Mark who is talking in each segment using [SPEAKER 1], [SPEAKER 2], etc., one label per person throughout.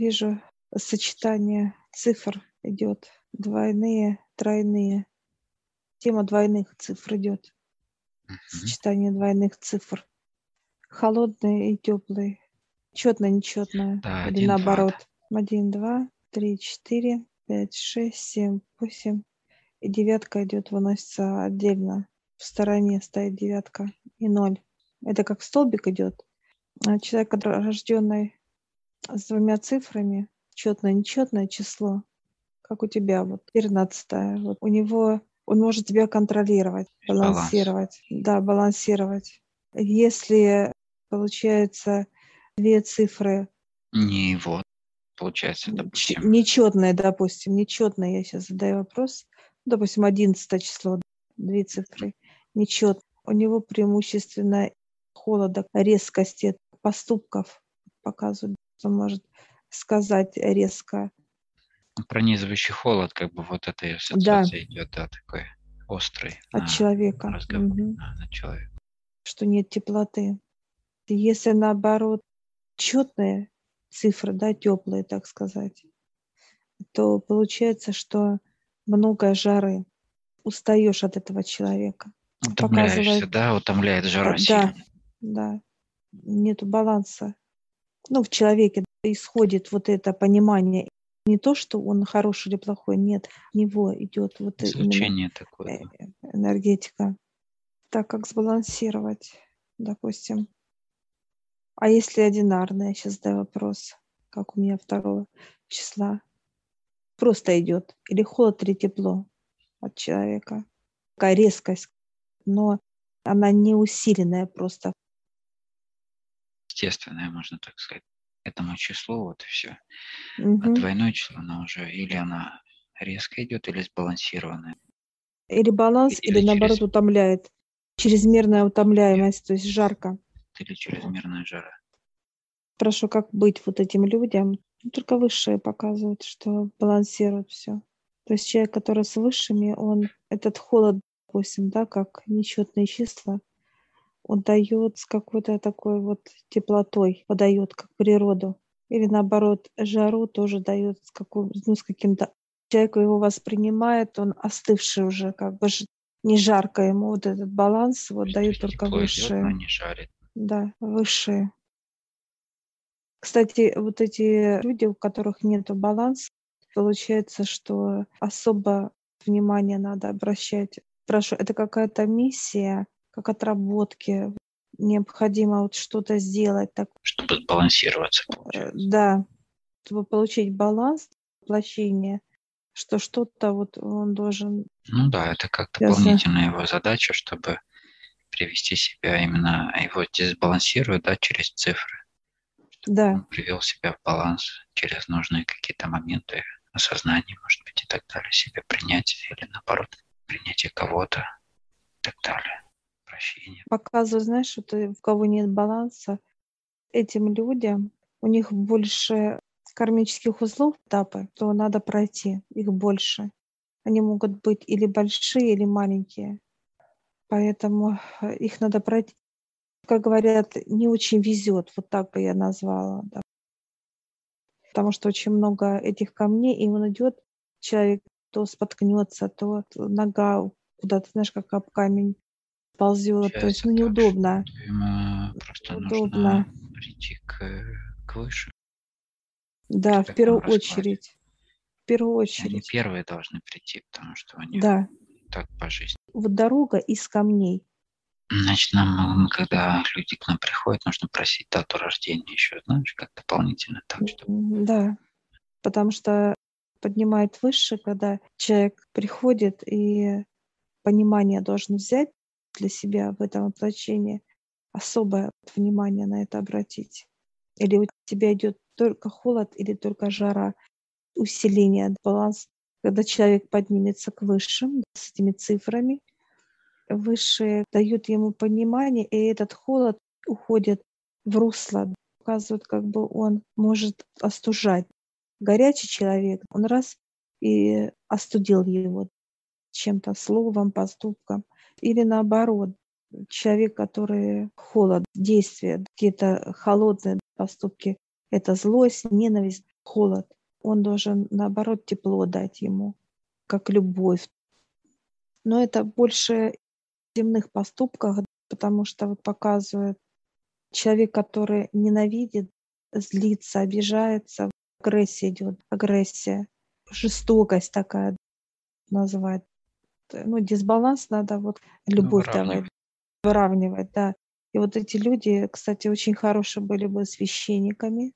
[SPEAKER 1] вижу сочетание цифр идет. Двойные, тройные. Тема двойных цифр идет. Сочетание двойных цифр. Холодные и теплые. Четное, нечетное.
[SPEAKER 2] Да,
[SPEAKER 1] Или
[SPEAKER 2] один, два,
[SPEAKER 1] наоборот.
[SPEAKER 2] да.
[SPEAKER 1] Один, два, три, четыре, пять, шесть, семь, восемь. И девятка идет, выносится отдельно. В стороне стоит девятка и ноль. Это как столбик идет. Человек, рожденный с двумя цифрами, четное, нечетное число, как у тебя, вот 13 вот у него, он может тебя контролировать,
[SPEAKER 2] Баланс.
[SPEAKER 1] балансировать. Да, балансировать. Если, получается, две цифры
[SPEAKER 2] Не его, получается, допустим.
[SPEAKER 1] Нечетное, допустим, нечетное, я сейчас задаю вопрос. Допустим, 11 число, две цифры, нечет. У него преимущественно холода, резкости поступков показывает, что может сказать резко.
[SPEAKER 2] Пронизывающий холод, как бы вот эта ассоциация идет, да, такой острый
[SPEAKER 1] От
[SPEAKER 2] на
[SPEAKER 1] человека.
[SPEAKER 2] разговор,
[SPEAKER 1] Мгм.
[SPEAKER 2] на, на человека.
[SPEAKER 1] Что нет теплоты. Если наоборот четные цифры, да, теплые, так сказать, то получается, что много жары. Устаешь от этого человека.
[SPEAKER 2] Утомляешься,
[SPEAKER 1] Показывает-
[SPEAKER 2] да, утомляет жара
[SPEAKER 1] Да,
[SPEAKER 2] сильно.
[SPEAKER 1] да. Нету баланса. Ну, в человеке исходит вот это понимание. Не то, что он хороший или плохой, нет. В него идет вот
[SPEAKER 2] Излучение такое.
[SPEAKER 1] э, энергетика. Так как сбалансировать, допустим. А если одинарно, я сейчас задаю вопрос, как у меня второго числа, просто идет или холод, или тепло от человека. Такая резкость, но она не усиленная просто.
[SPEAKER 2] Естественное, можно так сказать. Этому числу вот и все. А
[SPEAKER 1] Мгм.
[SPEAKER 2] двойное число, оно уже или она резко идет, или сбалансированная.
[SPEAKER 1] Или баланс,
[SPEAKER 2] Или
[SPEAKER 1] или наоборот
[SPEAKER 2] через-
[SPEAKER 1] утомляет. Чрезмерная утомляемость, то есть жарко.
[SPEAKER 2] Или чрезмерная жара.
[SPEAKER 1] Прошу, как быть вот этим людям? Ну, Только высшие показывают, что балансируют все. То есть человек, который с высшими, он этот холод, допустим, да, как нечетные числа, он дает с какой-то такой вот теплотой, подает как природу. Или наоборот, жару тоже дает с, какой, ну, с каким-то... Человек его воспринимает, он остывший уже, как бы не жарко ему. Вот этот баланс вот дают только
[SPEAKER 2] идет,
[SPEAKER 1] высшие.
[SPEAKER 2] не жарит.
[SPEAKER 1] Да, высшие. Кстати, вот эти люди, у которых нет баланса, получается, что особо внимание надо обращать. Спрашиваю, это какая-то миссия, как отработки, необходимо вот что-то сделать, так,
[SPEAKER 2] Чтобы сбалансироваться,
[SPEAKER 1] э,
[SPEAKER 2] получается.
[SPEAKER 1] да, чтобы получить баланс, воплощение, что что-то вот он должен,
[SPEAKER 2] Ну да, это как дополнительная его задача, чтобы привести себя именно, его дисбалансирует, да, через цифры.
[SPEAKER 1] да,
[SPEAKER 2] Он привел себя в баланс через нужные какие-то моменты осознания, может быть, и так далее, себе принятие или наоборот, принятие кого-то и так далее. Прощение.
[SPEAKER 1] показываю, знаешь, что ты, у кого нет баланса, этим людям, у них больше кармических узлов этапы, то надо пройти, их больше. Они могут быть или большие, или маленькие. Поэтому э, их надо пройти. Как говорят, не очень везет, вот так бы я назвала. да. Потому что очень много этих камней, и он идет, человек то споткнется, то нога куда-то, знаешь, как об камень ползет. То есть, ну, неудобно.
[SPEAKER 2] Ему просто
[SPEAKER 1] Удобно.
[SPEAKER 2] нужно прийти к, к выше.
[SPEAKER 1] Да, в первую очередь. В первую
[SPEAKER 2] Они
[SPEAKER 1] очередь.
[SPEAKER 2] первые должны прийти, потому что у них
[SPEAKER 1] Да.
[SPEAKER 2] так по жизни.
[SPEAKER 1] Вот дорога из камней.
[SPEAKER 2] Значит, нам, когда люди к нам приходят, нужно просить дату рождения еще, знаешь, как дополнительно, так что
[SPEAKER 1] М, Да. Потому что поднимает выше, когда человек приходит и понимание должен взять для себя в этом воплощении, особое внимание на это обратить. Или у тебя идет только холод или только жара, усиление, баланс. Когда человек поднимется к высшим с этими цифрами, высшие дают ему понимание, и этот холод уходит в русло, показывают, как бы он может остужать. Горячий человек, он раз и остудил его чем-то, словом, поступком. Или наоборот, человек, который холод, действия, какие-то холодные поступки, это злость, ненависть, холод. Он должен, наоборот, тепло дать ему, как любовь. Но это больше в земных поступках, потому что вот показывает человек, который ненавидит, злится, обижается, агрессия идет, агрессия, жестокость такая называть. Ну, дисбаланс надо вот любовь ну, давать, выравнивать, да. И вот эти люди, кстати, очень хорошие были бы священниками,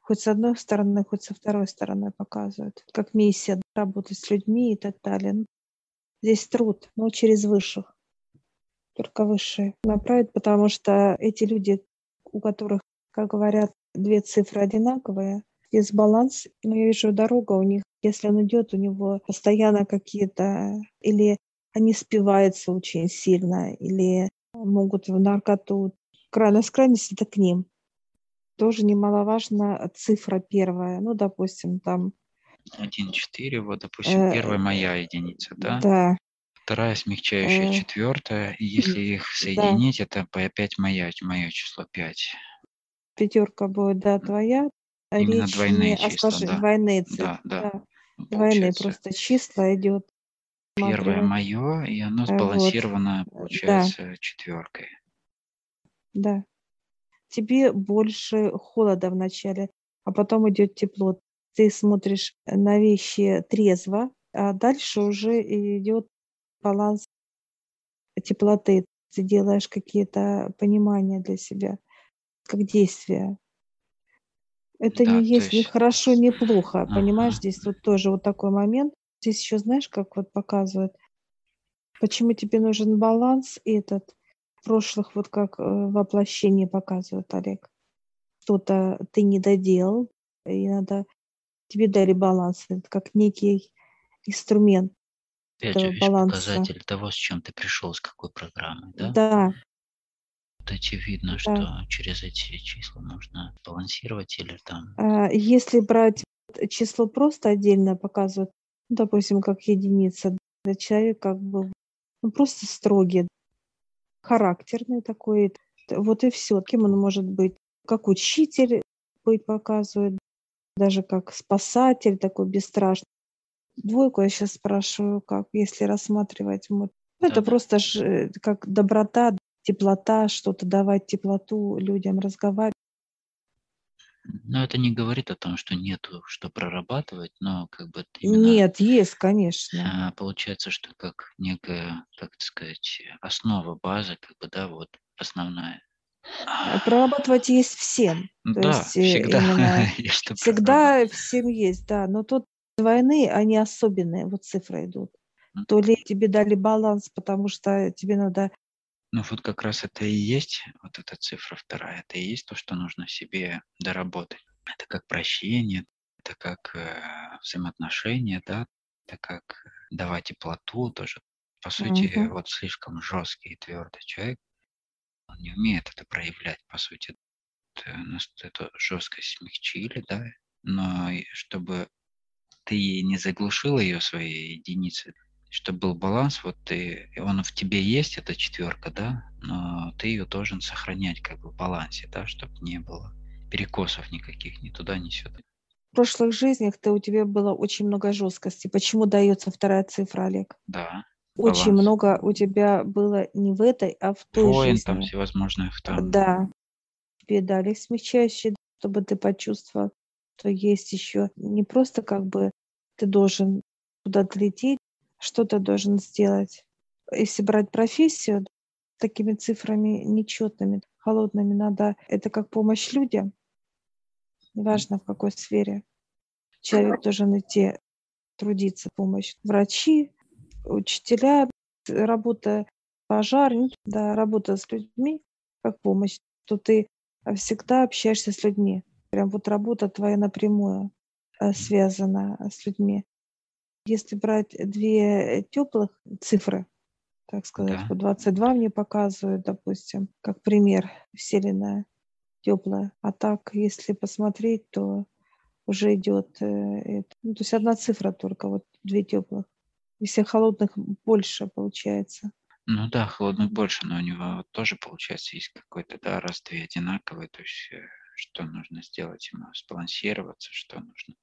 [SPEAKER 1] хоть с одной стороны, хоть со второй стороны показывают, как миссия работать с людьми и так далее. Ну, здесь труд, но через высших, только высшие направят, потому что эти люди, у которых, как говорят, две цифры одинаковые, дисбаланс, но я вижу дорога у них, если он идет, у него постоянно какие-то, или они спиваются очень сильно, или могут в наркоту. Крайность крайность это к ним. Тоже немаловажно цифра первая. Ну, допустим, там...
[SPEAKER 2] 1,4, вот, допустим, э, первая моя единица, да?
[SPEAKER 1] Да.
[SPEAKER 2] Вторая смягчающая, э, четвертая. И если их соединить, да. это опять моя, мое число 5.
[SPEAKER 1] Пятерка будет, да, твоя.
[SPEAKER 2] Именно Речь двойные числа, да.
[SPEAKER 1] Двойные цифры. Да, да. да. Двойные просто числа идет.
[SPEAKER 2] Первое мое, и оно э, сбалансировано, вот. получается, да. четверкой.
[SPEAKER 1] Да. Тебе больше холода в начале, а потом идет тепло. Ты смотришь на вещи трезво, а дальше уже идет баланс теплоты. Ты делаешь какие-то понимания для себя, как действия. Это да, не есть, есть ни хорошо, ни плохо. Ага. Понимаешь, здесь вот тоже вот такой момент. Здесь еще знаешь, как вот показывают, почему тебе нужен баланс этот прошлых, вот как э, воплощение показывает Олег. Что-то ты не доделал, и надо тебе дали баланс. Это как некий инструмент.
[SPEAKER 2] Опять же, показатель того, с чем ты пришел, с какой программой, да?
[SPEAKER 1] Да.
[SPEAKER 2] Очевидно, да. что через эти числа нужно балансировать или там...
[SPEAKER 1] А, если брать число просто отдельно показывают, допустим, как единица, человек как бы ну, просто строгий, характерный такой, вот и все. Кем он может быть? Как учитель быть показывает, даже как спасатель такой бесстрашный. Двойку я сейчас спрашиваю, как, если рассматривать. Вот. Ну, это просто ж, э, как доброта, теплота, что-то давать теплоту людям, разговаривать.
[SPEAKER 2] Но это не говорит о том, что нету что прорабатывать, но как бы именно,
[SPEAKER 1] Нет, есть, конечно.
[SPEAKER 2] а, получается, что как некая, как сказать, основа, база, как бы, да, вот основная.
[SPEAKER 1] А прорабатывать есть всем.
[SPEAKER 2] То Да, есть э, всегда
[SPEAKER 1] именно
[SPEAKER 2] есть
[SPEAKER 1] всегда всем есть, да. Но тут войны, они особенные, вот цифры идут. То ли тебе дали баланс, потому что тебе надо
[SPEAKER 2] ну вот как раз это и есть, вот эта цифра вторая, это и есть то, что нужно себе доработать. Это как прощение, это как э, взаимоотношения, да, это как давать теплоту тоже. По сути,
[SPEAKER 1] Мгм.
[SPEAKER 2] вот слишком жесткий и твердый человек, он не умеет это проявлять, по сути. Нас эту жесткость смягчили, да, но чтобы ты не заглушил ее своей единицей, чтобы был баланс, вот ты, он в тебе есть, эта четверка, да, но ты ее должен сохранять как бы в балансе, да, чтобы не было перекосов никаких ни туда, ни сюда.
[SPEAKER 1] В прошлых жизнях ты, у тебя было очень много жесткости. Почему дается вторая цифра, Олег?
[SPEAKER 2] Да.
[SPEAKER 1] Очень баланс. много у тебя было не в этой, а в той
[SPEAKER 2] Воин,
[SPEAKER 1] жизни.
[SPEAKER 2] там всевозможных там.
[SPEAKER 1] Да. Тебе дали смягчающие, чтобы ты почувствовал, что есть еще не просто как бы ты должен куда-то лететь, что-то должен сделать. Если брать профессию, такими цифрами нечетными, холодными, надо, это как помощь людям, неважно в какой сфере. Человек должен идти трудиться, помощь. Врачи, учителя, работа пожарник, да, работа с людьми как помощь, то ты всегда общаешься с людьми. Прям вот работа твоя напрямую э, связана с людьми. Если брать две теплых цифры, так сказать, да. по 22 мне показывают, допустим, как пример, вселенная теплая. А так, если посмотреть, то уже идет, э, ну, то есть одна цифра только, вот две теплых. Если холодных больше получается.
[SPEAKER 2] Ну да, холодных больше, но у него тоже, получается, есть какой-то, да, раз-две одинаковые, то есть э, что нужно сделать ему, сбалансироваться, что нужно.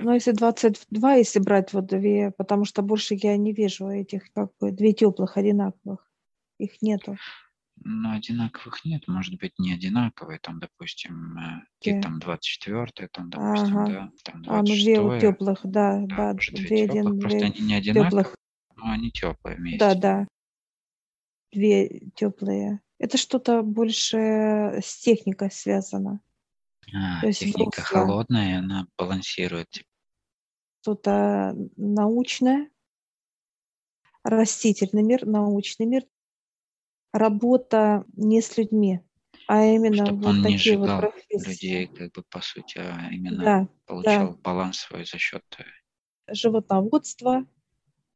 [SPEAKER 1] Ну, если 22, если брать вот две, потому что больше я не вижу этих как бы две теплых одинаковых. Их нету.
[SPEAKER 2] Ну, одинаковых нет, может быть, не одинаковые, там, допустим, э, какие там 24 там, допустим,
[SPEAKER 1] Ага.
[SPEAKER 2] да, там
[SPEAKER 1] А, ну две
[SPEAKER 2] 26
[SPEAKER 1] теплых, да,
[SPEAKER 2] да,
[SPEAKER 1] да,
[SPEAKER 2] две
[SPEAKER 1] две,
[SPEAKER 2] теплых,
[SPEAKER 1] один,
[SPEAKER 2] просто
[SPEAKER 1] две
[SPEAKER 2] они не одинаковые,
[SPEAKER 1] теплых.
[SPEAKER 2] но они теплые
[SPEAKER 1] Да,
[SPEAKER 2] вместе.
[SPEAKER 1] да, две теплые. Это что-то больше с техникой связано.
[SPEAKER 2] А,
[SPEAKER 1] То есть
[SPEAKER 2] техника
[SPEAKER 1] русло
[SPEAKER 2] холодная, она балансирует.
[SPEAKER 1] Что-то научное, растительный мир, научный мир, работа не с людьми, а именно
[SPEAKER 2] Чтобы
[SPEAKER 1] вот
[SPEAKER 2] он не
[SPEAKER 1] такие вот
[SPEAKER 2] сжигал
[SPEAKER 1] профессии.
[SPEAKER 2] людей, как бы, по сути, а именно
[SPEAKER 1] Да, да.
[SPEAKER 2] получал баланс свой за счет э,
[SPEAKER 1] Животноводство,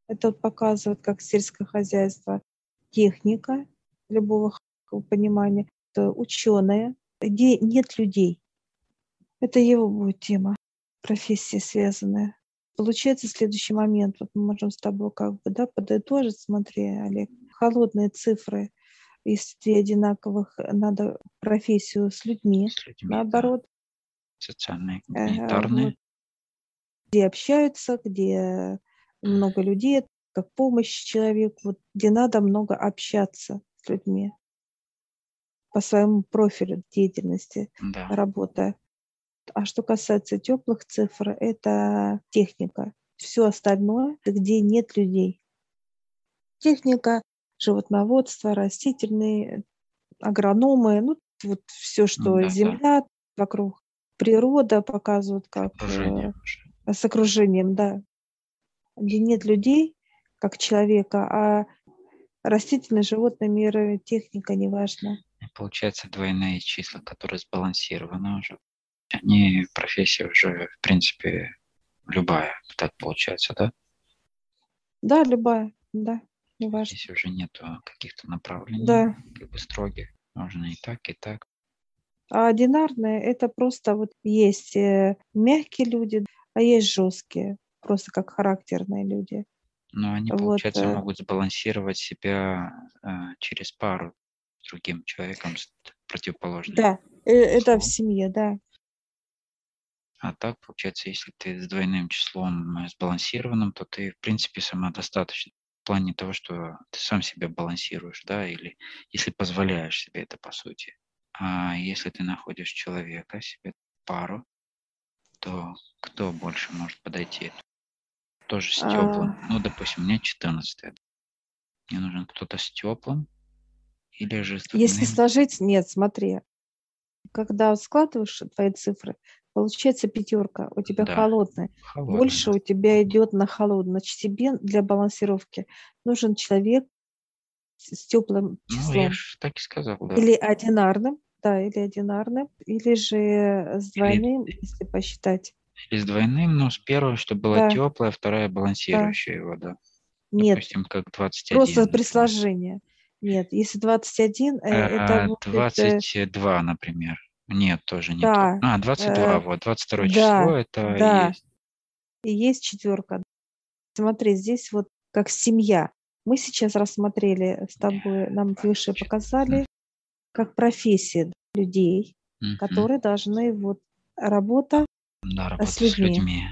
[SPEAKER 1] это вот показывает, как сельское хозяйство, техника любого понимания, ученые, где нет людей. Это его будет тема, профессии связанная. Получается следующий момент, вот мы можем с тобой как бы да, подытожить, смотри, Олег, холодные цифры, если две одинаковых, надо профессию с людьми,
[SPEAKER 2] с людьми, да,
[SPEAKER 1] наоборот,
[SPEAKER 2] социальные,
[SPEAKER 1] э,
[SPEAKER 2] гуманитарные.
[SPEAKER 1] вот, где общаются, где много людей, как помощь человеку, вот, где надо много общаться с людьми по своему профилю деятельности,
[SPEAKER 2] Да,
[SPEAKER 1] работая. А что касается теплых цифр, это техника. Все остальное, где нет людей. Техника, животноводство, растительные, агрономы, ну вот все, что
[SPEAKER 2] да, да.
[SPEAKER 1] земля вокруг, природа показывают, как
[SPEAKER 2] Окружение
[SPEAKER 1] э,
[SPEAKER 2] уже.
[SPEAKER 1] с окружением, да, где нет людей, как человека, а растительный, животный мир, техника, неважно.
[SPEAKER 2] И получается двойные числа, которые сбалансированы уже. Они, профессия уже, в принципе, любая, так получается, да?
[SPEAKER 1] Да, любая, да, неважно.
[SPEAKER 2] Здесь уже нету каких-то направлений,
[SPEAKER 1] Да.
[SPEAKER 2] как бы строгих. Можно и так, и так.
[SPEAKER 1] А одинарные это просто вот есть э, мягкие люди, а есть жесткие, просто как характерные люди.
[SPEAKER 2] Но они,
[SPEAKER 1] Вот,
[SPEAKER 2] получается,
[SPEAKER 1] э,
[SPEAKER 2] могут сбалансировать себя э, через пару с другим человеком с противоположным.
[SPEAKER 1] да, э, это в семье, да.
[SPEAKER 2] А так, получается, если ты с двойным числом э, сбалансированным, то ты, в принципе, самодостаточен. В плане того, что ты сам себя балансируешь, да, или если позволяешь себе это, по сути. А если ты находишь человека, себе пару, то кто больше может подойти? Тоже с теплым.
[SPEAKER 1] А,
[SPEAKER 2] Ну, допустим, мне 14 Мне нужен кто-то с теплым или же с
[SPEAKER 1] если
[SPEAKER 2] двойным.
[SPEAKER 1] сложить, нет, смотри, когда складываешь твои цифры, получается пятерка, у тебя
[SPEAKER 2] Да,
[SPEAKER 1] холодная.
[SPEAKER 2] холодный,
[SPEAKER 1] Больше
[SPEAKER 2] да.
[SPEAKER 1] у тебя идет на холодный. Значит, тебе для балансировки нужен человек с, с теплым
[SPEAKER 2] Ну, я
[SPEAKER 1] числом.
[SPEAKER 2] же так и сказал, да.
[SPEAKER 1] Или одинарным, да, или одинарным, или же с
[SPEAKER 2] Или,
[SPEAKER 1] двойным, если посчитать.
[SPEAKER 2] или с двойным, но с первой, чтобы была
[SPEAKER 1] Да,
[SPEAKER 2] теплая, вторая
[SPEAKER 1] да.
[SPEAKER 2] балансирующая его, да.
[SPEAKER 1] Нет,
[SPEAKER 2] Допустим, как
[SPEAKER 1] просто
[SPEAKER 2] 21,
[SPEAKER 1] при
[SPEAKER 2] например.
[SPEAKER 1] сложении. Нет, если 21, э, это
[SPEAKER 2] А,
[SPEAKER 1] будет... э,
[SPEAKER 2] 22, например. Нет, тоже не то.
[SPEAKER 1] Да,
[SPEAKER 2] А, 22,
[SPEAKER 1] э,
[SPEAKER 2] вот, 22 число,
[SPEAKER 1] да,
[SPEAKER 2] это и
[SPEAKER 1] да,
[SPEAKER 2] есть.
[SPEAKER 1] и есть четверка. Смотри, здесь вот как семья. Мы сейчас рассмотрели с тобой, нам выше показали, как профессии людей,
[SPEAKER 2] Мгм.
[SPEAKER 1] которые должны вот работа
[SPEAKER 2] Да, работа
[SPEAKER 1] с
[SPEAKER 2] с
[SPEAKER 1] людьми.
[SPEAKER 2] людьми.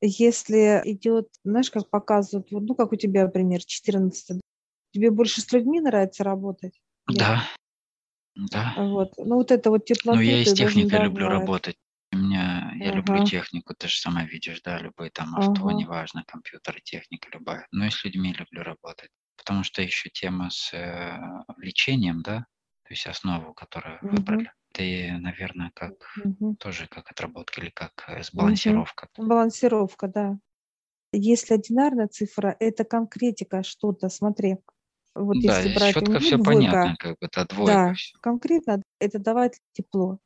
[SPEAKER 1] Если идет, знаешь, как показывают, вот, ну, как у тебя пример 14, тебе больше с людьми нравится работать?
[SPEAKER 2] Да, да.
[SPEAKER 1] вот, ну, вот это вот
[SPEAKER 2] Ну,
[SPEAKER 1] теплоту
[SPEAKER 2] я и с техникой люблю
[SPEAKER 1] давать.
[SPEAKER 2] работать. У меня, я люблю
[SPEAKER 1] Ага,
[SPEAKER 2] технику, ты же сама видишь, да, любые там авто,
[SPEAKER 1] ага,
[SPEAKER 2] неважно, компьютер, техника любая. Но и с людьми люблю работать. Потому что еще тема с э, лечением, да, то есть основу, которую
[SPEAKER 1] мгм,
[SPEAKER 2] выбрали, ты, наверное, как
[SPEAKER 1] мгм,
[SPEAKER 2] тоже как отработка или как э, сбалансировка.
[SPEAKER 1] Балансировка, да. Если одинарная цифра, это конкретика что-то, смотри. Вот
[SPEAKER 2] Да,
[SPEAKER 1] если брать
[SPEAKER 2] четко все
[SPEAKER 1] двойка,
[SPEAKER 2] понятно, как бы, это двойка
[SPEAKER 1] да,
[SPEAKER 2] все.
[SPEAKER 1] конкретно это давать тепло.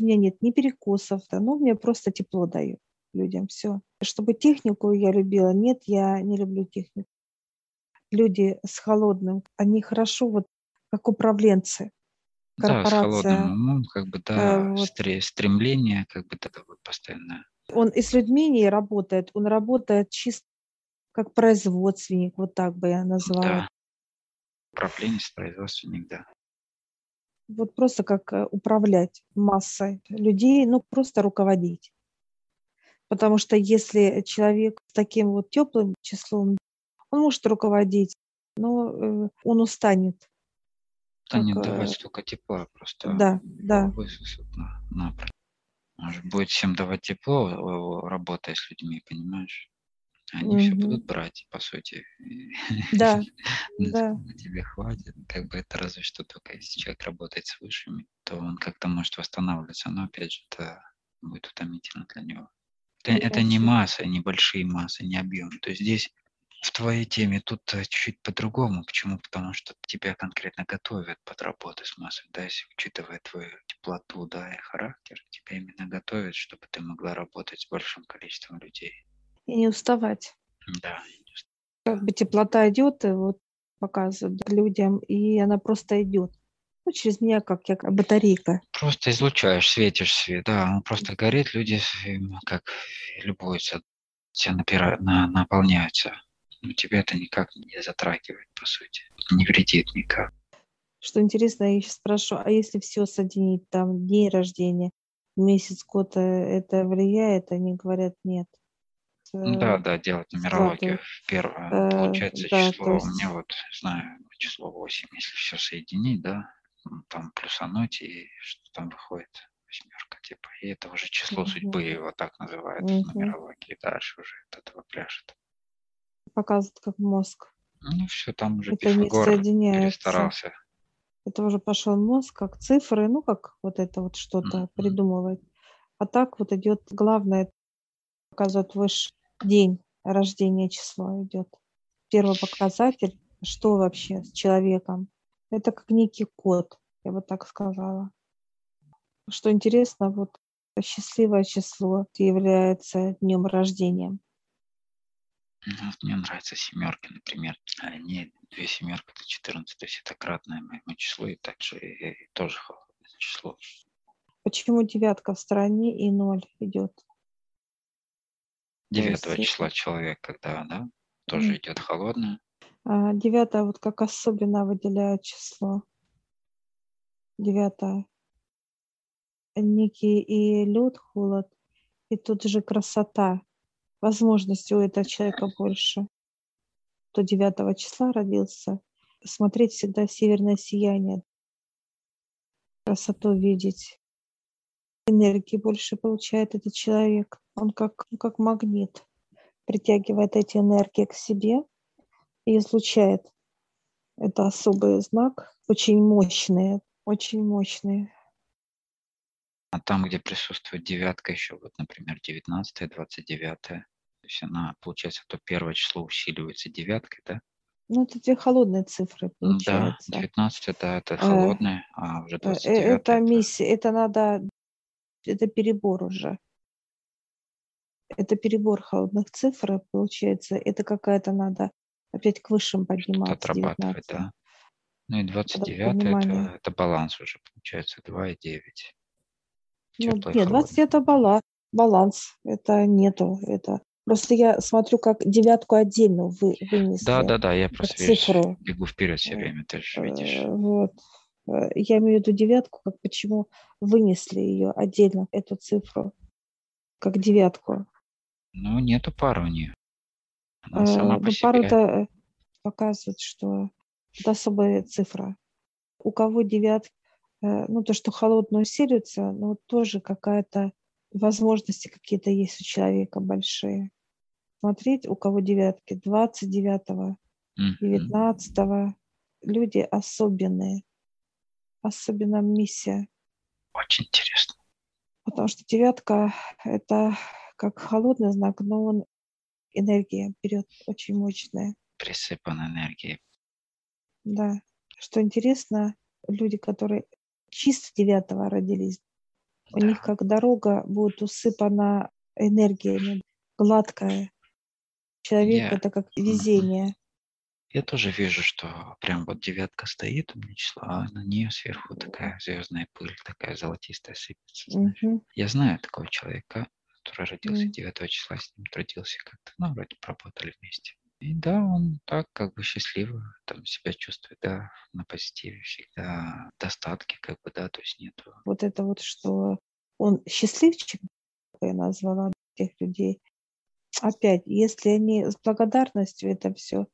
[SPEAKER 1] У меня нет ни перекосов, да, ну, мне просто тепло дают людям, все. Чтобы технику я любила, нет, я не люблю технику. Люди с холодным, они хорошо вот как управленцы,
[SPEAKER 2] Да, с холодным
[SPEAKER 1] корпорация,
[SPEAKER 2] умом, как бы,
[SPEAKER 1] э,
[SPEAKER 2] да,
[SPEAKER 1] вот.
[SPEAKER 2] стре- стремление, как бы, это вот постоянно.
[SPEAKER 1] Он и с людьми не работает, он работает чисто как производственник, вот так бы я назвала.
[SPEAKER 2] Да, управленец, производственник, да.
[SPEAKER 1] Вот просто как э, управлять массой людей, ну просто руководить. Потому что если человек с таким вот теплым числом, он может руководить, но э, он устанет.
[SPEAKER 2] Станет как, давать столько тепла, просто
[SPEAKER 1] да, да.
[SPEAKER 2] Может, будет всем давать тепло, работая с людьми, понимаешь? Они все будут брать, по сути.
[SPEAKER 1] Да, да.
[SPEAKER 2] тебе хватит. Как бы это разве что только если человек работает с высшими, то он как-то может восстанавливаться. Но опять же, это будет утомительно для него. Это, это не масса, не большие массы, не объем. То есть здесь в твоей теме тут э, чуть-чуть по-другому. Почему? Потому что тебя конкретно готовят под работу с массой. Да, если учитывая твою теплоту, да, и характер, тебя именно готовят, чтобы ты могла работать с большим количеством людей.
[SPEAKER 1] И не уставать.
[SPEAKER 2] Да.
[SPEAKER 1] Как бы теплота идет, и вот показывают людям, и она просто идет. Ну, через меня, как я, как батарейка.
[SPEAKER 2] Просто излучаешь, светишь свет, да, он просто горит, люди как любуются, все напира... на... наполняются. Но тебя это никак не затрагивает, по сути, не вредит никак.
[SPEAKER 1] Что интересно, я сейчас спрашиваю, а если все соединить, там, день рождения, месяц, год, э, это влияет? Они говорят, нет.
[SPEAKER 2] Да, да, делать нумерологию. Первое, э, получается, да, число, есть... у меня вот, знаю, число 8, если все соединить, да, там плюсануть, и что там выходит восьмерка, типа. И это уже число судьбы, его так называют в нумерологии. Дальше уже от этого пляшет.
[SPEAKER 1] Показывает как мозг.
[SPEAKER 2] Ну все, там уже это Пифагор перестарался.
[SPEAKER 1] Это уже пошел мозг, как цифры, ну как вот это вот что-то mm-hmm. придумывать. А так вот идет главное, показывает выше день рождения число идет. Первый показатель, что вообще с человеком. Это как некий код, я бы так сказала. Что интересно, вот счастливое число является днем рождения.
[SPEAKER 2] Мне нравятся семерки, например. Они две семерки, это 14, то есть это кратное моему числу, и также и, и тоже число.
[SPEAKER 1] Почему девятка в стороне и ноль идет?
[SPEAKER 2] 9 числа человек, когда, да, тоже mm. идет холодное.
[SPEAKER 1] А, девятое вот как особенно выделяет число. Девятое. Некий и лед, холод, и тут же красота. Возможностей у этого человека больше. Кто 9 числа родился, смотреть всегда северное сияние, красоту видеть. Энергии больше получает этот человек. Он как, как магнит притягивает эти энергии к себе и излучает. Это особый знак, очень мощный, очень мощный.
[SPEAKER 2] А там, где присутствует девятка еще, вот, например, 19 29 то есть она, получается, то первое число усиливается девяткой, да?
[SPEAKER 1] Ну, это две холодные цифры, получается.
[SPEAKER 2] Да, 19 это, это холодные, э, а уже 29
[SPEAKER 1] э, это, это миссия, это надо, это перебор уже это перебор холодных цифр, получается, это какая-то надо опять к высшим подниматься.
[SPEAKER 2] Отрабатывать, 19. да. Ну и 29 это, это баланс уже, получается, 2 и 9.
[SPEAKER 1] Ну, нет, 29 это баланс, баланс, это нету, это Просто я смотрю, как девятку отдельно вы, вынесли.
[SPEAKER 2] Да, да, да, я просто цифру. бегу вперед все время, ты же видишь. Э,
[SPEAKER 1] вот. Э, я имею в виду девятку, как почему вынесли ее отдельно, эту цифру, как девятку.
[SPEAKER 2] Ну, нету пары у нее. Она сама по
[SPEAKER 1] Ну,
[SPEAKER 2] себе.
[SPEAKER 1] пара-то показывает, что это особая цифра. У кого девятки, э, ну, то, что холодно усиливается, но тоже какая-то возможности какие-то есть у человека большие. Смотреть, у кого девятки 29-го,
[SPEAKER 2] Мгм.
[SPEAKER 1] 19 люди особенные. Особенно миссия.
[SPEAKER 2] Очень интересно.
[SPEAKER 1] Потому что девятка – это как холодный знак, но он энергия берет очень мощная.
[SPEAKER 2] Присыпан энергией.
[SPEAKER 1] Да. Что интересно, люди, которые чисто девятого родились, у них как дорога будет усыпана энергиями, гладкая. Человек Я... это как везение.
[SPEAKER 2] Я тоже вижу, что прям вот девятка стоит у меня числа, а на нее сверху такая звездная пыль, такая золотистая сыпется. Угу. Я знаю такого человека, который родился mm. 9 числа, с ним трудился как-то, ну, вроде работали вместе. И да, он так как бы счастливо там себя чувствует, да, на позитиве всегда достатки, как бы, да, то есть нету.
[SPEAKER 1] Вот это вот, что он счастливчик, я назвала тех людей. Опять, если они с благодарностью это все,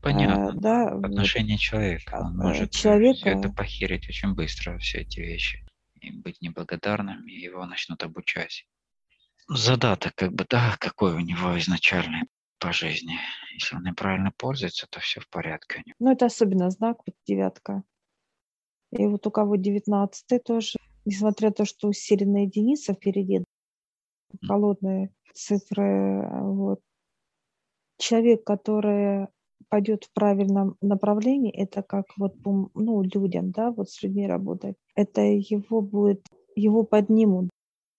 [SPEAKER 2] Понятно,
[SPEAKER 1] э, да,
[SPEAKER 2] отношение человека. Он
[SPEAKER 1] э,
[SPEAKER 2] может это
[SPEAKER 1] человека,
[SPEAKER 2] похерить очень быстро, все эти вещи. И быть неблагодарным, и его начнут обучать. Задаток, как бы, да, какой у него изначальный по жизни. Если он неправильно пользуется, то все в порядке
[SPEAKER 1] ну это особенно знак, вот девятка. И вот у кого девятнадцатый тоже, несмотря на то, что усиленная единица впереди, холодные цифры, вот. Человек, который пойдет в правильном направлении, это как вот ну, людям, да, вот с людьми работать, это его будет, его поднимут.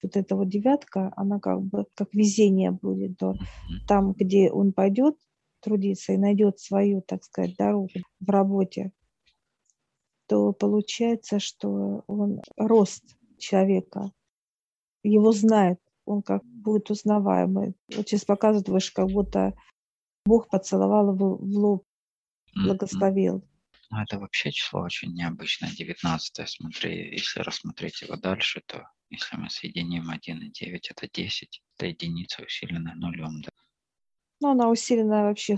[SPEAKER 1] Вот эта вот девятка, она как бы как везение будет, то там, где он пойдет трудиться и найдет свою, так сказать, дорогу в работе, то получается, что он рост человека, его знает, он как будет узнаваемый. Вот сейчас показывают выше, как будто Бог поцеловал его в лоб, благословил.
[SPEAKER 2] Ну, это вообще число очень необычное, 19 Смотри, если рассмотреть его дальше, то если мы соединим 1 и 9, это 10. Это единица, усиленная нулем. Да,
[SPEAKER 1] Но она усиленная вообще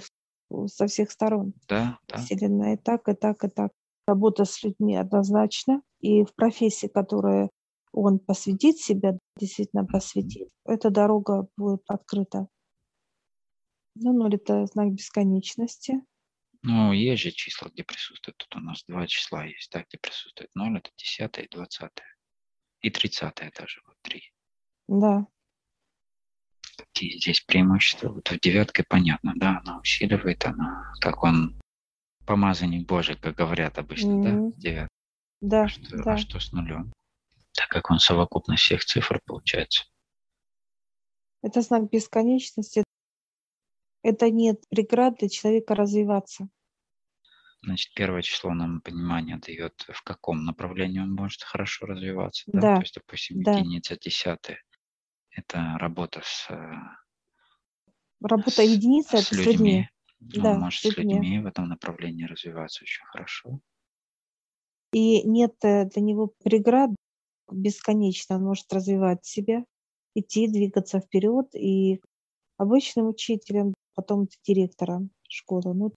[SPEAKER 1] со всех сторон.
[SPEAKER 2] да. да.
[SPEAKER 1] Усиленная и так, и так, и так. Работа с людьми однозначно. И в профессии, которую он посвятит себя, действительно посвятит, эта дорога будет открыта. Ну, ноль– это знак бесконечности.
[SPEAKER 2] Ну, есть же числа, где присутствует. Тут у нас два числа есть, да, где присутствует 0, это 10 и 20. И 30 даже, вот три.
[SPEAKER 1] Да,
[SPEAKER 2] Какие здесь преимущества? Вот в девятке понятно, да, она усиливает, она, как он, помазанник Божий, как говорят обычно, да,
[SPEAKER 1] Мгм.
[SPEAKER 2] девятка.
[SPEAKER 1] да,
[SPEAKER 2] А что,
[SPEAKER 1] да.
[SPEAKER 2] а что с нулем? Так как он совокупность всех цифр получается.
[SPEAKER 1] Это знак бесконечности. Это нет преград для человека развиваться.
[SPEAKER 2] Значит, первое число нам понимание дает, в каком направлении он может хорошо развиваться. Да?
[SPEAKER 1] Да,
[SPEAKER 2] То есть, допустим,
[SPEAKER 1] да.
[SPEAKER 2] единица десятая. Это работа с, э,
[SPEAKER 1] Работа
[SPEAKER 2] с,
[SPEAKER 1] единицы
[SPEAKER 2] с
[SPEAKER 1] это с людьми.
[SPEAKER 2] Он
[SPEAKER 1] Да,
[SPEAKER 2] может
[SPEAKER 1] с
[SPEAKER 2] с
[SPEAKER 1] людьми.
[SPEAKER 2] людьми в этом направлении развиваться очень хорошо.
[SPEAKER 1] И нет э, для него преград бесконечно. Он может развивать себя, идти, двигаться вперед. И обычным учителем, потом директором школы. Ну,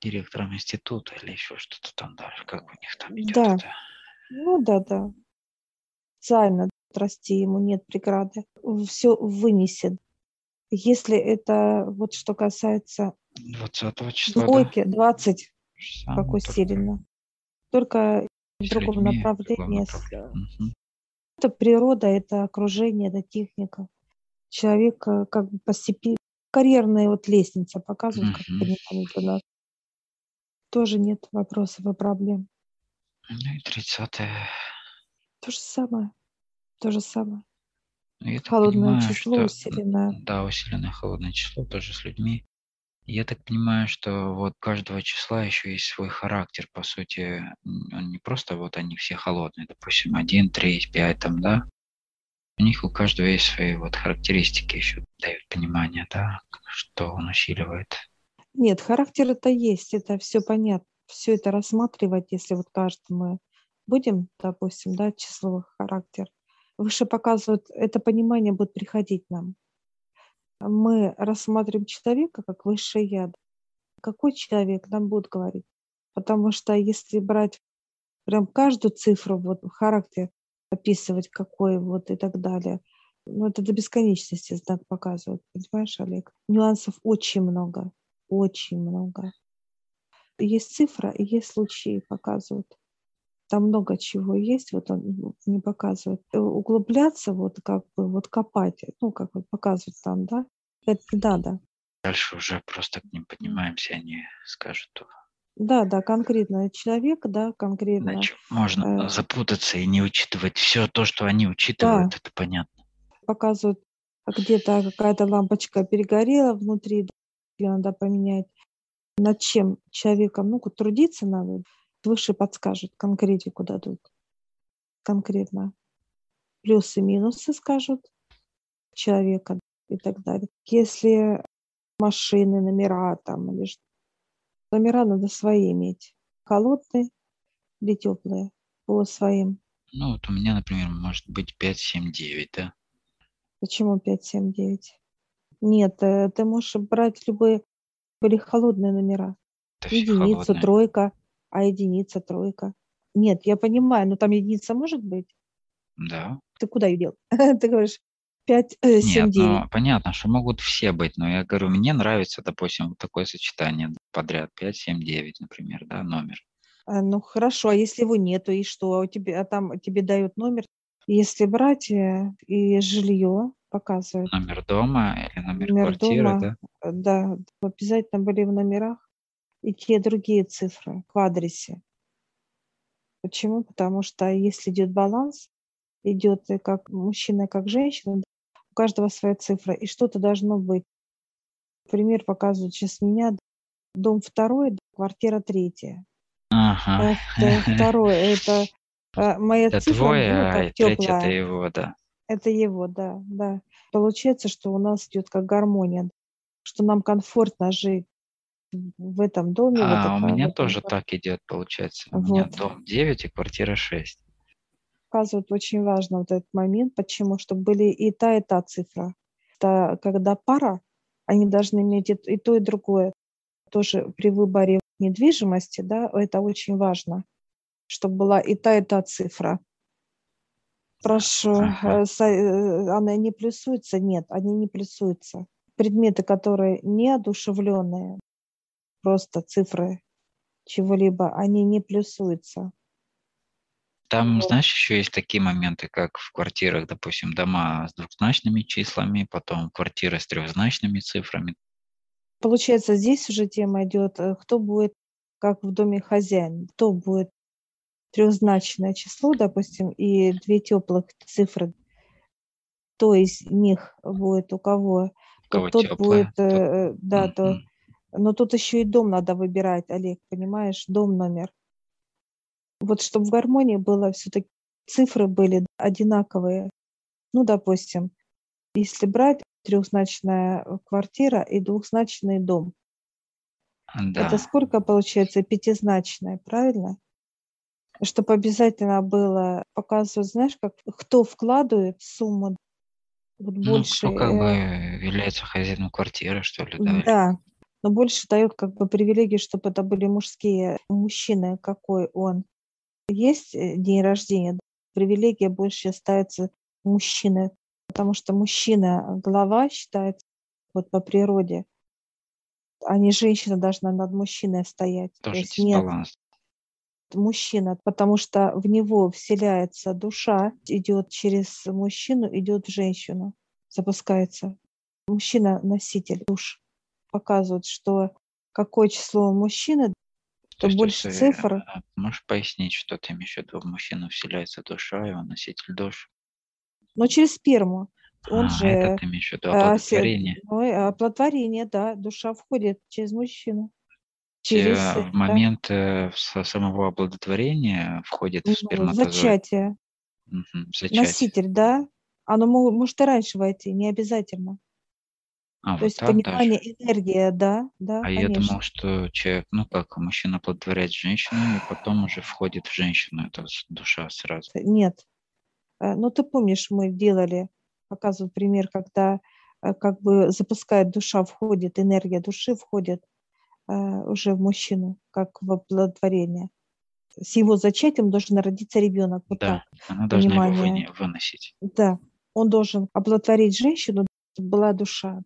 [SPEAKER 2] Директором института или еще что-то там дальше. Как у них там идет
[SPEAKER 1] да,
[SPEAKER 2] это?
[SPEAKER 1] ну да, да. Специально расти ему нет преграды. Все вынесет. Если это вот что касается
[SPEAKER 2] 20 числа, да?
[SPEAKER 1] двойки, 20,
[SPEAKER 2] То же самое,
[SPEAKER 1] как
[SPEAKER 2] только
[SPEAKER 1] усиленно. Только в другом
[SPEAKER 2] людьми,
[SPEAKER 1] направлении.
[SPEAKER 2] Мгм.
[SPEAKER 1] Это природа, это окружение, это техника. Человек э, как бы постепенно... Карьерная вот лестница показывает, как
[SPEAKER 2] Мгм.
[SPEAKER 1] понимание для нас. Тоже нет вопросов и проблем.
[SPEAKER 2] Ну и 30
[SPEAKER 1] То же самое. То же самое.
[SPEAKER 2] Ну, я
[SPEAKER 1] Холодное
[SPEAKER 2] понимаю,
[SPEAKER 1] число
[SPEAKER 2] что
[SPEAKER 1] усиленное.
[SPEAKER 2] да, усиленное холодное число тоже с людьми. Я так понимаю, что вот каждого числа еще есть свой характер, по сути. Он не просто вот они все холодные, допустим, 1, 3, 5 там, да. У них у каждого есть свои вот характеристики еще дают понимание, да, что он усиливает.
[SPEAKER 1] Нет, характер это есть, это все понятно. Все это рассматривать, если вот каждый мы будем, допустим, да, числовой характер. Выше показывают, это понимание будет приходить нам. Мы рассматриваем человека как высшее я. Какой человек нам будет говорить? Потому что если брать прям каждую цифру, вот характер описывать какой вот и так далее, ну это до бесконечности знак показывает, понимаешь, Олег? Нюансов очень много, очень много. Есть цифра и есть случаи показывают. Там много чего есть, вот он не показывает. Э, Углубляться, вот как бы, вот копать, ну, как вот показывают там, да, это не надо.
[SPEAKER 2] Дальше уже просто к ним поднимаемся, они скажут,
[SPEAKER 1] Да, да, конкретно человек, да, конкретно.
[SPEAKER 2] иначе можно
[SPEAKER 1] э,
[SPEAKER 2] запутаться и не учитывать все то, что они учитывают, это понятно.
[SPEAKER 1] показывают, а где-то какая-то лампочка перегорела внутри, ее надо поменять. Над чем человеком, ну, трудиться надо, выше подскажут, конкретику дадут. Конкретно. Плюсы, минусы скажут человека и так далее. Если машины, номера там или что. Номера надо свои иметь. Холодные или теплые по своим.
[SPEAKER 2] Ну, вот у меня, например, может быть 5, 7, 9, да?
[SPEAKER 1] Почему 5, 7, 9? Нет, э, ты можешь брать любые были холодные номера.
[SPEAKER 2] Все
[SPEAKER 1] Единица,
[SPEAKER 2] холодные.
[SPEAKER 1] тройка, а единица, тройка. Нет, я понимаю, но там единица может быть.
[SPEAKER 2] Да.
[SPEAKER 1] Ты куда ее дел? Ты говоришь 5, 7,
[SPEAKER 2] Нет,
[SPEAKER 1] 9.
[SPEAKER 2] ну понятно, что могут все быть, но я говорю, мне нравится, допустим, вот такое сочетание подряд 5, 7, 9, например, да, номер.
[SPEAKER 1] А, Ну хорошо, а если его нету, и что? А у тебя, а там тебе дают номер. Если брать э, и жилье показывают,
[SPEAKER 2] Номер дома или номер
[SPEAKER 1] номер
[SPEAKER 2] квартиры,
[SPEAKER 1] дома,
[SPEAKER 2] да?
[SPEAKER 1] э, да, обязательно были в номерах и те другие цифры в адресе. Почему? Потому что если идет баланс, идет и как мужчина, и как женщина, у каждого своя цифра, и что-то должно быть. Пример показывает сейчас меня. Дом второй, квартира третья.
[SPEAKER 2] Ага.
[SPEAKER 1] Это второе, это моя
[SPEAKER 2] Это
[SPEAKER 1] цифра,
[SPEAKER 2] твой,
[SPEAKER 1] ну,
[SPEAKER 2] а третий это его, да.
[SPEAKER 1] Это его, да, да. Получается, что у нас идет как гармония, что нам комфортно жить в этом доме,
[SPEAKER 2] А,
[SPEAKER 1] этом,
[SPEAKER 2] у меня
[SPEAKER 1] этом
[SPEAKER 2] тоже так идет, получается. У меня
[SPEAKER 1] Вот.
[SPEAKER 2] дом 9 и квартира 6.
[SPEAKER 1] Показывает очень важно вот этот момент. Почему? Чтобы были и та, и та цифра. Это когда пара, они должны иметь и то, и другое. Тоже при выборе недвижимости, да, это очень важно, чтобы была и та, и та цифра. Прошу, э, э, она не плюсуется? Нет, они не плюсуются. Предметы, которые неодушевленные, просто цифры чего-либо, они не плюсуются.
[SPEAKER 2] Там, знаешь, еще есть такие моменты, как в квартирах, допустим, дома с двухзначными числами, потом квартиры с трехзначными цифрами.
[SPEAKER 1] Получается, здесь уже тема идет, э, кто будет, как в доме хозяин, кто будет трехзначное число, допустим, и две теплых цифры. Кто из них будет у кого,
[SPEAKER 2] У
[SPEAKER 1] то тот
[SPEAKER 2] теплое,
[SPEAKER 1] будет, э, э, да, то, но тут еще и дом надо выбирать, Олег, понимаешь, дом номер. Вот чтобы в гармонии было, все-таки цифры были одинаковые. Ну, допустим, если брать трехзначная э, квартира и двухзначный дом, это
[SPEAKER 2] Да,
[SPEAKER 1] сколько получается? Пятизначное, правильно? Чтобы обязательно было показывать, знаешь, как кто вкладывает сумму вот
[SPEAKER 2] ну
[SPEAKER 1] больше,
[SPEAKER 2] кто как бы
[SPEAKER 1] э,
[SPEAKER 2] является хозяином квартиры, что ли, да?
[SPEAKER 1] да, но больше дает как бы привилегии, чтобы это были мужские мужчины, какой он. Есть э, день рождения, привилегия больше ставится мужчины, потому что мужчина глава считается вот по природе, а не женщина должна над мужчиной стоять. То
[SPEAKER 2] Тоже
[SPEAKER 1] есть нет,
[SPEAKER 2] дисбаланс.
[SPEAKER 1] Мужчина, потому что в него вселяется душа, идет через мужчину, идет в женщину, запускается. Мужчина носитель душ. Показывает, что какое число мужчины,
[SPEAKER 2] То есть
[SPEAKER 1] больше
[SPEAKER 2] если,
[SPEAKER 1] цифр.
[SPEAKER 2] а, можешь пояснить, что ты имеешь в виду? Мужчину вселяется душа, и он носитель душ.
[SPEAKER 1] Но через сперму. Он
[SPEAKER 2] А,
[SPEAKER 1] же
[SPEAKER 2] это ты имеешь в виду
[SPEAKER 1] се-
[SPEAKER 2] оплодотворение.
[SPEAKER 1] оплодотворение, да, душа входит через мужчину. Через, э,
[SPEAKER 2] в
[SPEAKER 1] да,
[SPEAKER 2] момент э, со- самого оплодотворения входит в
[SPEAKER 1] ну,
[SPEAKER 2] сперматозоид.
[SPEAKER 1] зачатие.
[SPEAKER 2] Мгм, зачатие.
[SPEAKER 1] Носитель, да. Оно мо- может и раньше войти, не обязательно.
[SPEAKER 2] А,
[SPEAKER 1] То
[SPEAKER 2] вот
[SPEAKER 1] есть
[SPEAKER 2] так даже.
[SPEAKER 1] понимание, энергия, да, да,
[SPEAKER 2] А я
[SPEAKER 1] конечно.
[SPEAKER 2] думал, что человек, ну как, мужчина оплодотворяет женщину, и потом уже входит в женщину, это с- душа сразу.
[SPEAKER 1] Нет. Э, Ну, ты помнишь, мы делали, показывал пример, когда э, как бы запускает душа, входит, энергия души входит э, уже в мужчину, как в оплодотворение. С его зачатием должен родиться ребенок. Вот
[SPEAKER 2] Да,
[SPEAKER 1] так,
[SPEAKER 2] она должна его
[SPEAKER 1] понимание.
[SPEAKER 2] выне- выносить.
[SPEAKER 1] Да, он должен оплодотворить женщину, была душа.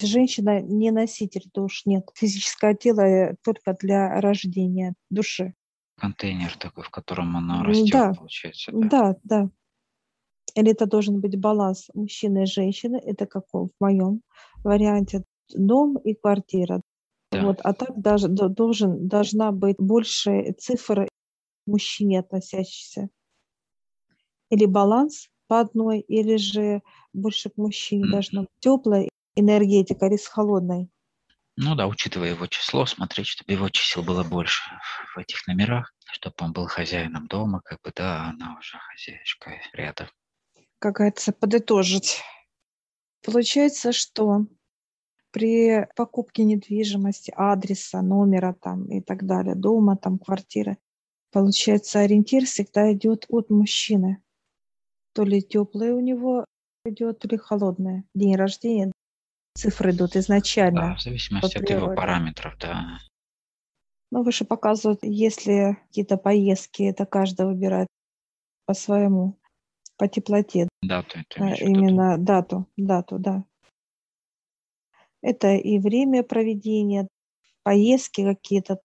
[SPEAKER 1] Женщина не носитель душ, нет. Физическое тело э, только для рождения души.
[SPEAKER 2] Контейнер такой, в котором она растет,
[SPEAKER 1] Да,
[SPEAKER 2] получается, да.
[SPEAKER 1] да, да. Или это должен быть баланс мужчины и женщины, это как в моем варианте дом и квартира.
[SPEAKER 2] Да.
[SPEAKER 1] Вот, а так даже до- должен, должна быть больше цифр мужчине относящейся. Или баланс по одной, или же больше к мужчине
[SPEAKER 2] Мгм.
[SPEAKER 1] должна быть теплая энергетика или с холодной.
[SPEAKER 2] Ну да, учитывая его число, смотреть, чтобы его чисел было больше в этих номерах, чтобы он был хозяином дома, как бы, да, а она уже хозяйка рядом.
[SPEAKER 1] Как говорится, подытожить. Получается, что при покупке недвижимости, адреса, номера там и так далее, дома, там, квартиры, получается, ориентир всегда идет от мужчины. То ли теплое у него идет, то ли холодное. День рождения, цифры идут изначально.
[SPEAKER 2] Да, в зависимости от его параметров, да.
[SPEAKER 1] Ну, выше показывают, если какие-то поездки, это каждый выбирает по своему, по теплоте.
[SPEAKER 2] Дату.
[SPEAKER 1] Это Именно дату, дату, да. Это и время проведения, поездки какие-то,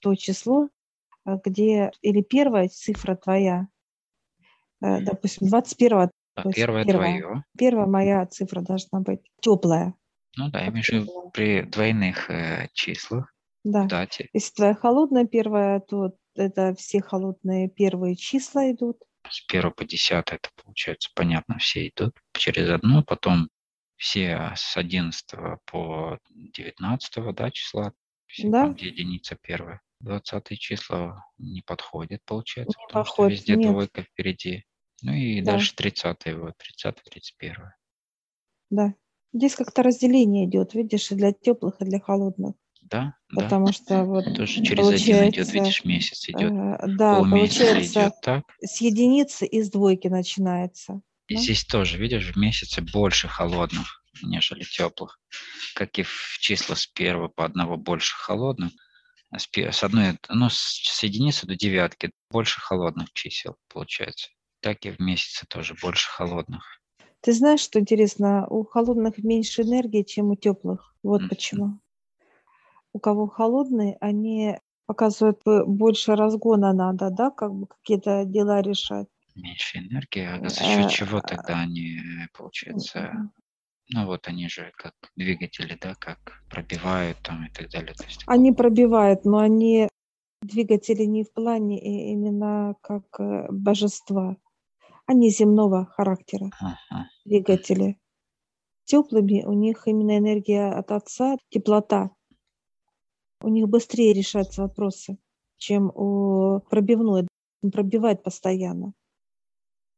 [SPEAKER 1] то число, а, где или первая цифра твоя, э, допустим, 21
[SPEAKER 2] да, первая, первая твое.
[SPEAKER 1] Первая моя цифра должна быть теплая.
[SPEAKER 2] Ну да, я имею в виду при двойных э, числах.
[SPEAKER 1] Да. Дате. Если твоя холодная первая, то это все холодные первые числа идут.
[SPEAKER 2] С 1 по 10 это получается понятно, все идут через одно, потом все с 11 по 19 да, числа, все
[SPEAKER 1] да.
[SPEAKER 2] там, где единица первая. 20 числа не подходит, получается,
[SPEAKER 1] не
[SPEAKER 2] потому
[SPEAKER 1] подходит,
[SPEAKER 2] что везде
[SPEAKER 1] нет.
[SPEAKER 2] двойка впереди. Ну и да. дальше 30 вот, 30 31
[SPEAKER 1] Да. Здесь как-то разделение идет, видишь, и для теплых, и для холодных.
[SPEAKER 2] Да,
[SPEAKER 1] Потому
[SPEAKER 2] да.
[SPEAKER 1] что вот
[SPEAKER 2] Тоже через один идет, видишь, месяц идет.
[SPEAKER 1] Э, да, получается, идет так. с единицы и с двойки начинается.
[SPEAKER 2] И да? здесь тоже, видишь, в месяце больше холодных, нежели теплых. Как и в числа с первого по одного больше холодных. А с, с одной, ну, с, с единицы до девятки больше холодных чисел получается. Так и в месяце тоже больше холодных.
[SPEAKER 1] Ты знаешь, что интересно, у холодных меньше энергии, чем у теплых. Вот mm-hmm. почему у кого холодные, они показывают больше разгона надо, да, как бы какие-то дела решать.
[SPEAKER 2] Меньше энергии, а за счет чего тогда они, получается, ну вот они же как двигатели, да, как пробивают там и так далее. То есть,
[SPEAKER 1] они пробивают, но они двигатели не в плане именно как э, божества. Они земного характера, ага. двигатели. Теплыми у них именно энергия от Отца, теплота у них быстрее решаются вопросы, чем у пробивной. Он пробивает постоянно.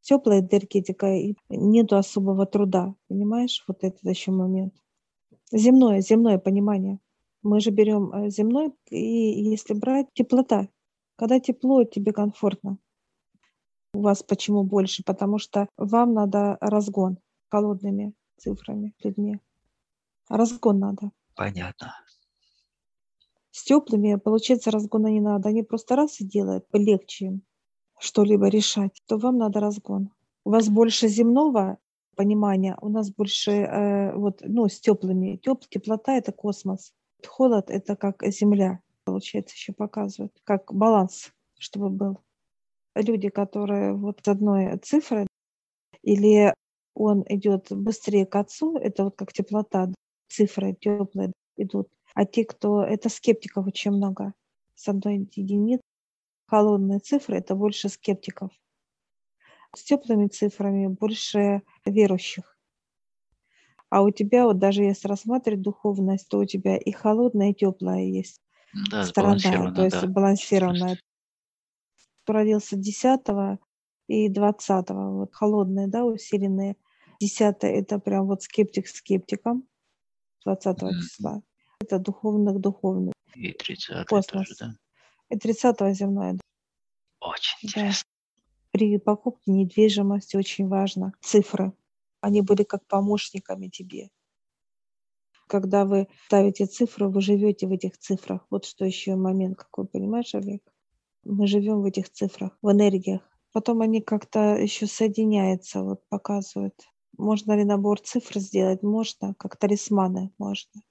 [SPEAKER 1] Теплая энергетика, и нету особого труда, понимаешь? Вот этот еще момент. Земное, земное понимание. Мы же берем э, земной, и если брать теплота, когда тепло, тебе комфортно. У вас почему больше? Потому что вам надо разгон холодными цифрами, людьми. Разгон надо.
[SPEAKER 2] Понятно.
[SPEAKER 1] С теплыми, получается, разгона не надо. Они просто раз и делают, легче им что-либо решать, то вам надо разгон. У вас больше земного понимания, у нас больше э, вот, ну, с теплыми. Теп, теплота — это космос. Холод — это как земля, получается, еще показывают, как баланс, чтобы был. Люди, которые вот с одной цифрой, или он идет быстрее к отцу, это вот как теплота, цифры теплые идут а те, кто... Это скептиков очень много. С одной единицы. Холодные цифры – это больше скептиков. С теплыми цифрами больше верующих. А у тебя, вот даже если рассматривать духовность, то у тебя и холодная, и теплая есть
[SPEAKER 2] да,
[SPEAKER 1] сторона, то есть да. балансированная. Кто родился 10 и 20, вот холодные, да, усиленные. 10 это прям вот скептик скептиком 20 mm. числа это духовных духовных.
[SPEAKER 2] И 30 тоже, да?
[SPEAKER 1] И 30 земное.
[SPEAKER 2] Очень да. интересно.
[SPEAKER 1] При покупке недвижимости очень важно цифры. Они были как помощниками тебе. Когда вы ставите цифры, вы живете в этих цифрах. Вот что еще момент какой, понимаешь, Олег? Мы живем в этих цифрах, в энергиях. Потом они как-то еще соединяются, вот показывают. Можно ли набор цифр сделать? Можно, как талисманы можно.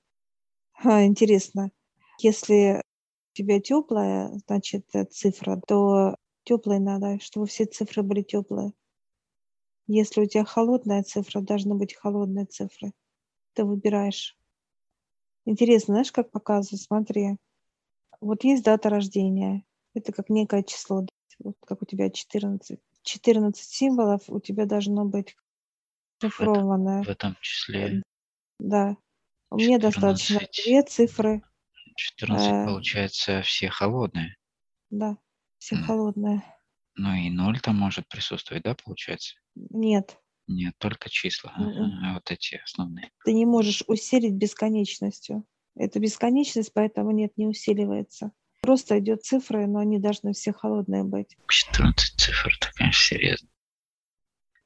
[SPEAKER 1] А, интересно. Если тебя теплая, значит, э, цифра, то теплой надо, чтобы все цифры были теплые. Если у тебя холодная цифра, должны быть холодные цифры. Ты выбираешь. Интересно, знаешь, как показывают? Смотри. Вот есть дата рождения. Это как некое число. Вот как у тебя 14. 14 символов у тебя должно быть шифрованное.
[SPEAKER 2] В этом числе.
[SPEAKER 1] Да. Мне достаточно две цифры.
[SPEAKER 2] 14, э, получается, все холодные.
[SPEAKER 1] Да, все mm. холодные.
[SPEAKER 2] Ну и ноль там может присутствовать, да, получается?
[SPEAKER 1] Нет,
[SPEAKER 2] Нет, только числа.
[SPEAKER 1] М-м.
[SPEAKER 2] Ага, вот эти основные.
[SPEAKER 1] Ты не можешь усилить бесконечностью. Это бесконечность, поэтому нет, не усиливается. Просто идет цифры, но они должны все холодные быть.
[SPEAKER 2] 14 цифр, это, конечно, серьезно.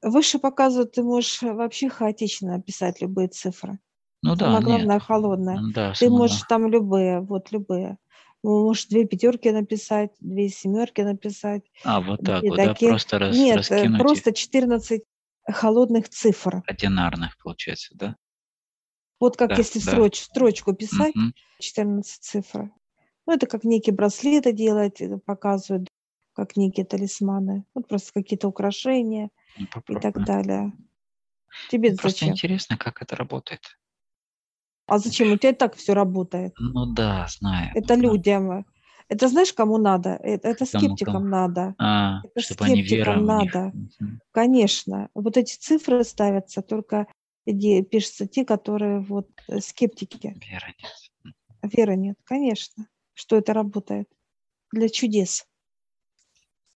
[SPEAKER 1] Выше показывают, ты можешь вообще хаотично описать любые цифры.
[SPEAKER 2] Ну да,
[SPEAKER 1] Самое
[SPEAKER 2] нет.
[SPEAKER 1] главное холодное.
[SPEAKER 2] Да,
[SPEAKER 1] Ты
[SPEAKER 2] само-
[SPEAKER 1] можешь там любые, вот любые. Ну, Можешь две пятерки написать, две семерки написать.
[SPEAKER 2] А, вот так вот, да, просто раз,
[SPEAKER 1] Нет, э,
[SPEAKER 2] раскинуть
[SPEAKER 1] просто 14 холодных цифр.
[SPEAKER 2] Одинарных, получается, да?
[SPEAKER 1] Вот как
[SPEAKER 2] Да,
[SPEAKER 1] если
[SPEAKER 2] да.
[SPEAKER 1] строч, строчку писать,
[SPEAKER 2] Мгм.
[SPEAKER 1] 14 цифр. Ну, это как некие браслеты делать, это показывают, как некие талисманы. Вот просто какие-то украшения
[SPEAKER 2] Ну,
[SPEAKER 1] и так далее. Тебе
[SPEAKER 2] Ну, Просто
[SPEAKER 1] зачем?
[SPEAKER 2] интересно, как это работает.
[SPEAKER 1] А зачем? У тебя и так все работает.
[SPEAKER 2] Ну да, знаю.
[SPEAKER 1] Это
[SPEAKER 2] Ну,
[SPEAKER 1] людям. Это знаешь, кому надо? Это, это
[SPEAKER 2] Кому,
[SPEAKER 1] скептикам
[SPEAKER 2] кому?
[SPEAKER 1] надо.
[SPEAKER 2] А,
[SPEAKER 1] Это
[SPEAKER 2] чтобы они вера
[SPEAKER 1] скептикам
[SPEAKER 2] у них.
[SPEAKER 1] надо.
[SPEAKER 2] Мгм.
[SPEAKER 1] Конечно. Вот эти цифры ставятся только где пишутся те, которые вот э, скептики.
[SPEAKER 2] Вера нет.
[SPEAKER 1] Веры нет, конечно, что это работает для чудес.